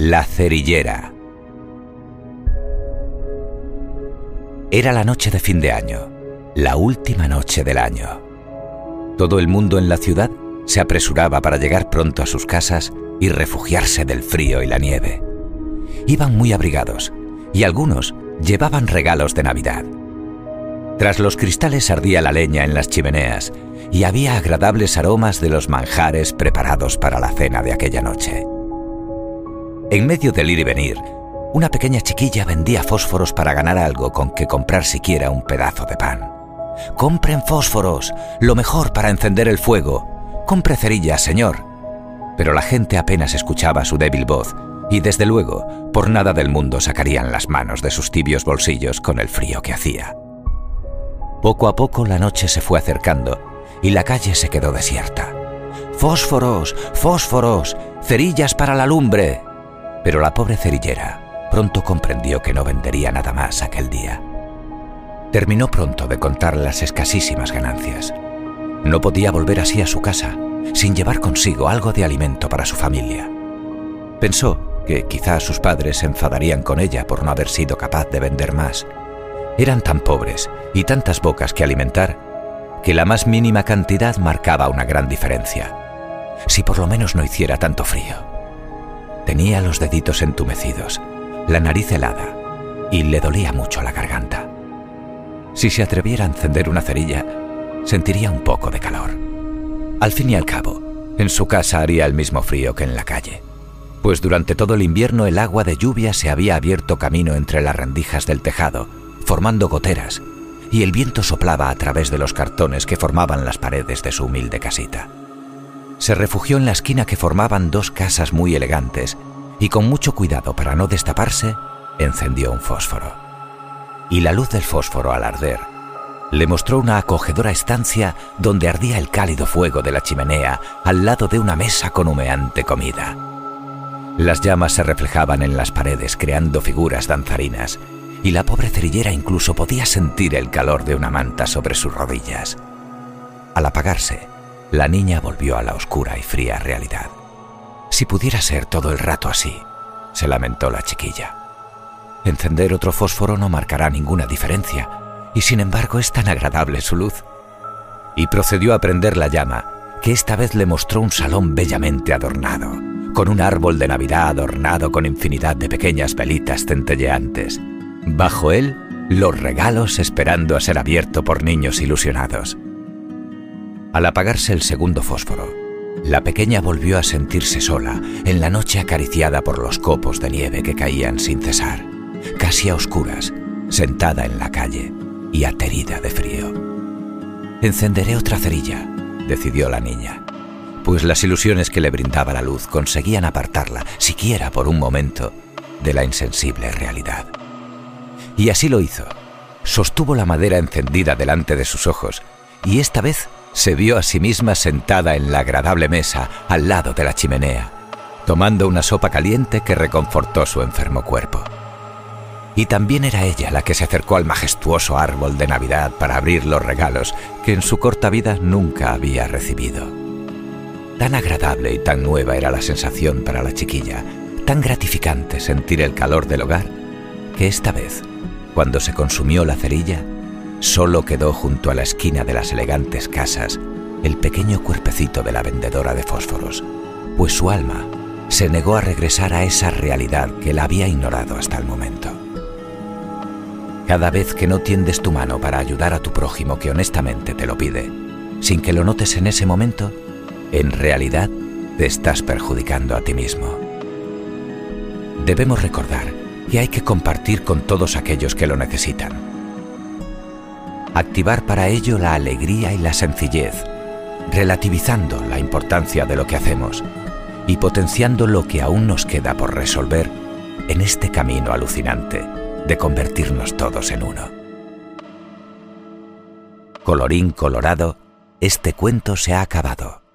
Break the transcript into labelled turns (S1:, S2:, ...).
S1: La cerillera. Era la noche de fin de año, la última noche del año. Todo el mundo en la ciudad se apresuraba para llegar pronto a sus casas y refugiarse del frío y la nieve. Iban muy abrigados y algunos llevaban regalos de Navidad. Tras los cristales ardía la leña en las chimeneas y había agradables aromas de los manjares preparados para la cena de aquella noche. En medio del ir y venir, una pequeña chiquilla vendía fósforos para ganar algo con que comprar siquiera un pedazo de pan. Compren fósforos, lo mejor para encender el fuego. Compre cerillas, señor. Pero la gente apenas escuchaba su débil voz y desde luego, por nada del mundo sacarían las manos de sus tibios bolsillos con el frío que hacía. Poco a poco la noche se fue acercando y la calle se quedó desierta. ¡Fósforos! ¡Fósforos! ¡Cerillas para la lumbre! Pero la pobre cerillera pronto comprendió que no vendería nada más aquel día. Terminó pronto de contar las escasísimas ganancias. No podía volver así a su casa sin llevar consigo algo de alimento para su familia. Pensó que quizás sus padres se enfadarían con ella por no haber sido capaz de vender más. Eran tan pobres y tantas bocas que alimentar que la más mínima cantidad marcaba una gran diferencia. Si por lo menos no hiciera tanto frío. Tenía los deditos entumecidos, la nariz helada y le dolía mucho la garganta. Si se atreviera a encender una cerilla, sentiría un poco de calor. Al fin y al cabo, en su casa haría el mismo frío que en la calle, pues durante todo el invierno el agua de lluvia se había abierto camino entre las rendijas del tejado, formando goteras, y el viento soplaba a través de los cartones que formaban las paredes de su humilde casita se refugió en la esquina que formaban dos casas muy elegantes y con mucho cuidado para no destaparse, encendió un fósforo. Y la luz del fósforo al arder le mostró una acogedora estancia donde ardía el cálido fuego de la chimenea al lado de una mesa con humeante comida. Las llamas se reflejaban en las paredes creando figuras danzarinas y la pobre cerillera incluso podía sentir el calor de una manta sobre sus rodillas. Al apagarse, la niña volvió a la oscura y fría realidad. Si pudiera ser todo el rato así, se lamentó la chiquilla. Encender otro fósforo no marcará ninguna diferencia, y sin embargo es tan agradable su luz. Y procedió a prender la llama, que esta vez le mostró un salón bellamente adornado, con un árbol de Navidad adornado con infinidad de pequeñas velitas centelleantes. Bajo él, los regalos esperando a ser abierto por niños ilusionados. Al apagarse el segundo fósforo, la pequeña volvió a sentirse sola en la noche acariciada por los copos de nieve que caían sin cesar, casi a oscuras, sentada en la calle y aterida de frío. Encenderé otra cerilla, decidió la niña, pues las ilusiones que le brindaba la luz conseguían apartarla, siquiera por un momento, de la insensible realidad. Y así lo hizo. Sostuvo la madera encendida delante de sus ojos y esta vez se vio a sí misma sentada en la agradable mesa al lado de la chimenea, tomando una sopa caliente que reconfortó su enfermo cuerpo. Y también era ella la que se acercó al majestuoso árbol de Navidad para abrir los regalos que en su corta vida nunca había recibido. Tan agradable y tan nueva era la sensación para la chiquilla, tan gratificante sentir el calor del hogar, que esta vez, cuando se consumió la cerilla, Solo quedó junto a la esquina de las elegantes casas el pequeño cuerpecito de la vendedora de fósforos, pues su alma se negó a regresar a esa realidad que la había ignorado hasta el momento. Cada vez que no tiendes tu mano para ayudar a tu prójimo que honestamente te lo pide, sin que lo notes en ese momento, en realidad te estás perjudicando a ti mismo. Debemos recordar que hay que compartir con todos aquellos que lo necesitan activar para ello la alegría y la sencillez, relativizando la importancia de lo que hacemos y potenciando lo que aún nos queda por resolver en este camino alucinante de convertirnos todos en uno. Colorín colorado, este cuento se ha acabado.